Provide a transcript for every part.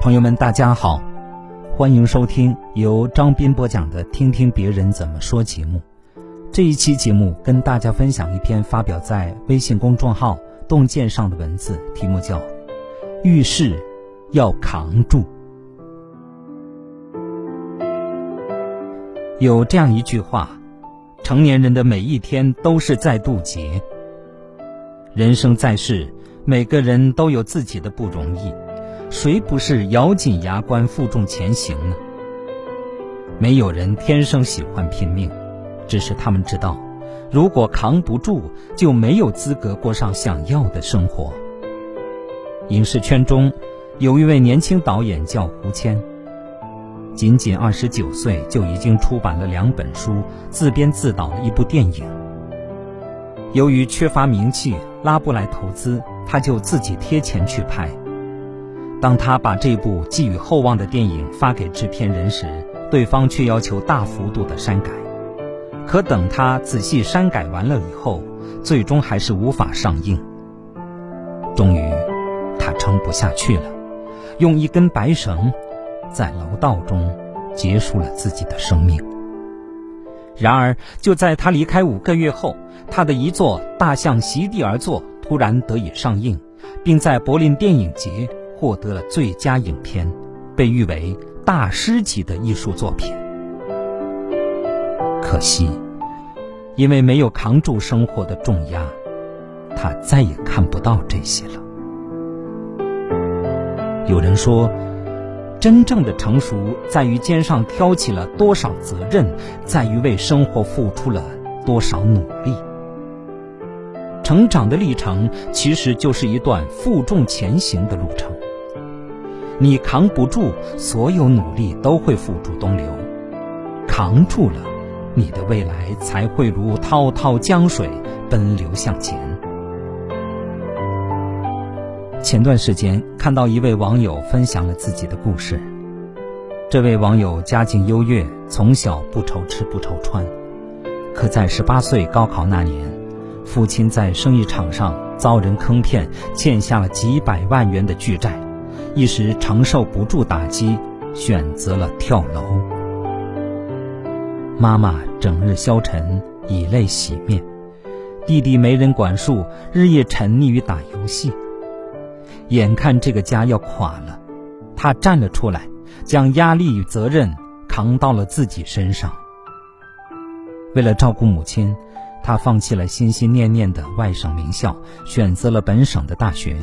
朋友们，大家好，欢迎收听由张斌播讲的《听听别人怎么说》节目。这一期节目跟大家分享一篇发表在微信公众号“洞见”上的文字，题目叫《遇事要扛住》。有这样一句话：成年人的每一天都是在渡劫。人生在世，每个人都有自己的不容易。谁不是咬紧牙关负重前行呢？没有人天生喜欢拼命，只是他们知道，如果扛不住，就没有资格过上想要的生活。影视圈中，有一位年轻导演叫胡谦，仅仅二十九岁就已经出版了两本书，自编自导了一部电影。由于缺乏名气，拉不来投资，他就自己贴钱去拍。当他把这部寄予厚望的电影发给制片人时，对方却要求大幅度的删改。可等他仔细删改完了以后，最终还是无法上映。终于，他撑不下去了，用一根白绳，在楼道中结束了自己的生命。然而，就在他离开五个月后，他的一座《大象席地而坐》突然得以上映，并在柏林电影节。获得了最佳影片，被誉为大师级的艺术作品。可惜，因为没有扛住生活的重压，他再也看不到这些了。有人说，真正的成熟在于肩上挑起了多少责任，在于为生活付出了多少努力。成长的历程其实就是一段负重前行的路程。你扛不住，所有努力都会付诸东流；扛住了，你的未来才会如滔滔江水奔流向前。前段时间看到一位网友分享了自己的故事。这位网友家境优越，从小不愁吃不愁穿，可在十八岁高考那年，父亲在生意场上遭人坑骗，欠下了几百万元的巨债。一时承受不住打击，选择了跳楼。妈妈整日消沉，以泪洗面；弟弟没人管束，日夜沉溺于打游戏。眼看这个家要垮了，他站了出来，将压力与责任扛到了自己身上。为了照顾母亲，他放弃了心心念念的外省名校，选择了本省的大学。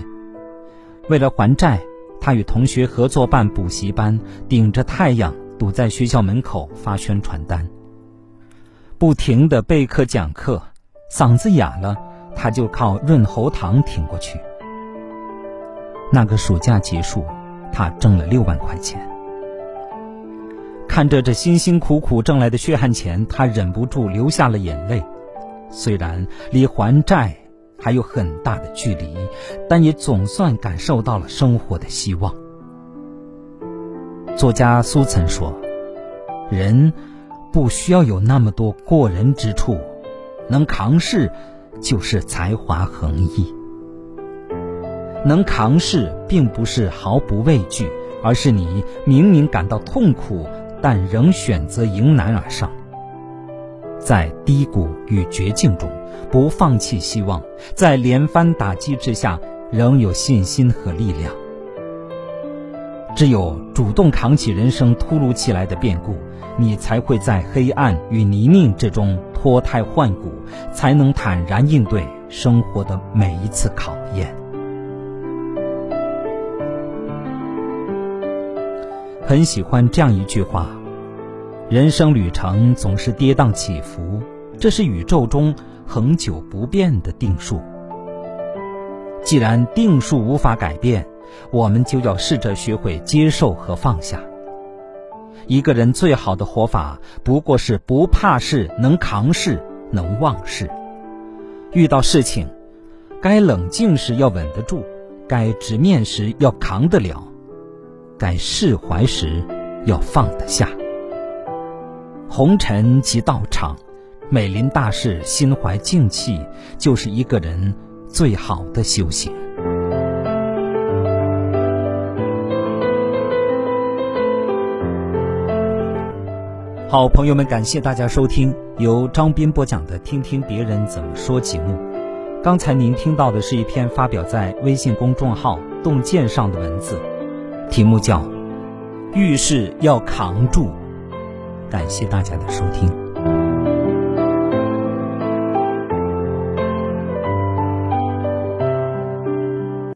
为了还债。他与同学合作办补习班，顶着太阳堵在学校门口发宣传单，不停的备课讲课，嗓子哑了，他就靠润喉糖挺过去。那个暑假结束，他挣了六万块钱。看着这辛辛苦苦挣来的血汗钱，他忍不住流下了眼泪。虽然离还债。还有很大的距离，但也总算感受到了生活的希望。作家苏岑说：“人不需要有那么多过人之处，能扛事就是才华横溢。能扛事并不是毫不畏惧，而是你明明感到痛苦，但仍选择迎难而上。”在低谷与绝境中，不放弃希望；在连番打击之下，仍有信心和力量。只有主动扛起人生突如其来的变故，你才会在黑暗与泥泞之中脱胎换骨，才能坦然应对生活的每一次考验。很喜欢这样一句话。人生旅程总是跌宕起伏，这是宇宙中恒久不变的定数。既然定数无法改变，我们就要试着学会接受和放下。一个人最好的活法，不过是不怕事、能扛事、能忘事。遇到事情，该冷静时要稳得住，该直面时要扛得了，该释怀时要放得下。红尘即道场每临大事心怀静气就是一个人最好的修行。好朋友们感谢大家收听由张斌播讲的听听别人怎么说节目。刚才您听到的是一篇发表在微信公众号洞见上的文字题目叫遇事要扛住感谢大家的收听。